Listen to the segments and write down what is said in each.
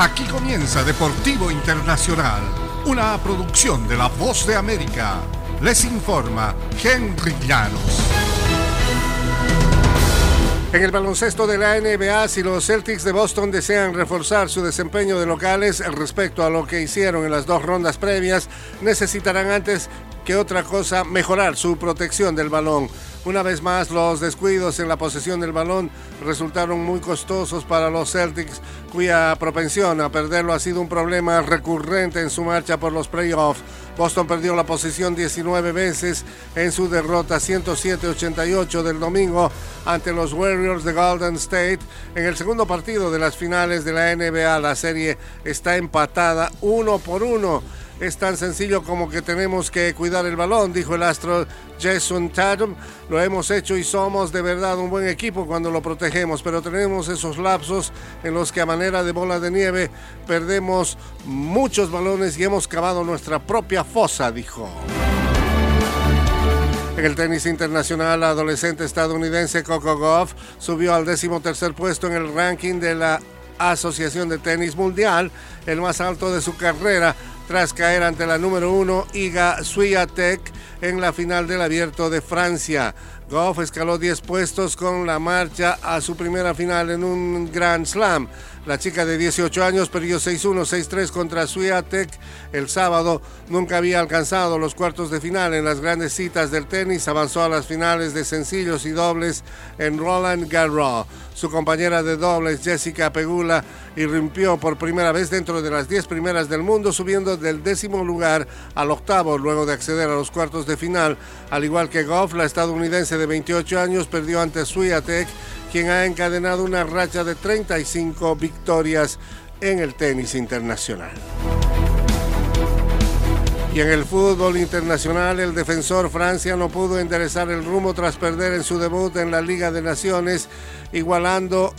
Aquí comienza Deportivo Internacional, una producción de La Voz de América. Les informa Henry Llanos. En el baloncesto de la NBA, si los Celtics de Boston desean reforzar su desempeño de locales respecto a lo que hicieron en las dos rondas previas, necesitarán antes que otra cosa mejorar su protección del balón. Una vez más, los descuidos en la posesión del balón resultaron muy costosos para los Celtics, cuya propensión a perderlo ha sido un problema recurrente en su marcha por los playoffs. Boston perdió la posesión 19 veces en su derrota 107-88 del domingo ante los Warriors de Golden State. En el segundo partido de las finales de la NBA, la serie está empatada uno por uno. Es tan sencillo como que tenemos que cuidar el balón, dijo el astro Jason Tatum. Lo hemos hecho y somos de verdad un buen equipo cuando lo protegemos, pero tenemos esos lapsos en los que a manera de bola de nieve perdemos muchos balones y hemos cavado nuestra propia fosa, dijo. En el tenis internacional, la adolescente estadounidense Coco Goff subió al décimo tercer puesto en el ranking de la Asociación de Tenis Mundial, el más alto de su carrera, tras caer ante la número uno Iga Swiatek en la final del Abierto de Francia. Goff escaló 10 puestos con la marcha a su primera final en un Grand Slam. La chica de 18 años perdió 6-1, 6-3 contra Swiatek el sábado. Nunca había alcanzado los cuartos de final en las grandes citas del tenis. Avanzó a las finales de sencillos y dobles en Roland Garros. Su compañera de dobles, Jessica Pegula, irrumpió por primera vez dentro de las 10 primeras del mundo, subiendo del décimo lugar al octavo luego de acceder a los cuartos de final. Al igual que Goff, la estadounidense de 28 años perdió ante Swiatek, quien ha encadenado una racha de 35 victorias en el tenis internacional. Y en el fútbol internacional, el defensor Francia no pudo enderezar el rumbo tras perder en su debut en la Liga de Naciones, igualando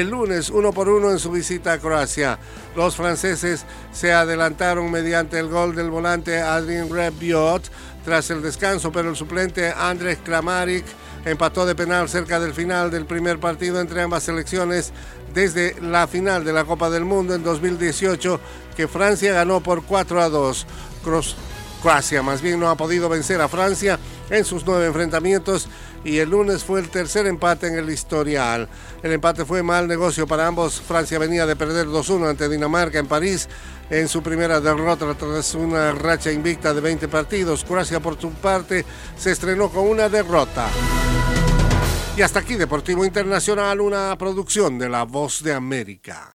el lunes uno por uno en su visita a Croacia. Los franceses se adelantaron mediante el gol del volante Adrien Rebiot tras el descanso, pero el suplente Andrés Kramaric empató de penal cerca del final del primer partido entre ambas selecciones desde la final de la Copa del Mundo en 2018 que Francia ganó por 4 a 2. Croacia más bien no ha podido vencer a Francia en sus nueve enfrentamientos y el lunes fue el tercer empate en el historial. El empate fue mal negocio para ambos. Francia venía de perder 2-1 ante Dinamarca en París en su primera derrota tras una racha invicta de 20 partidos. Croacia por su parte se estrenó con una derrota. Y hasta aquí Deportivo Internacional, una producción de La Voz de América.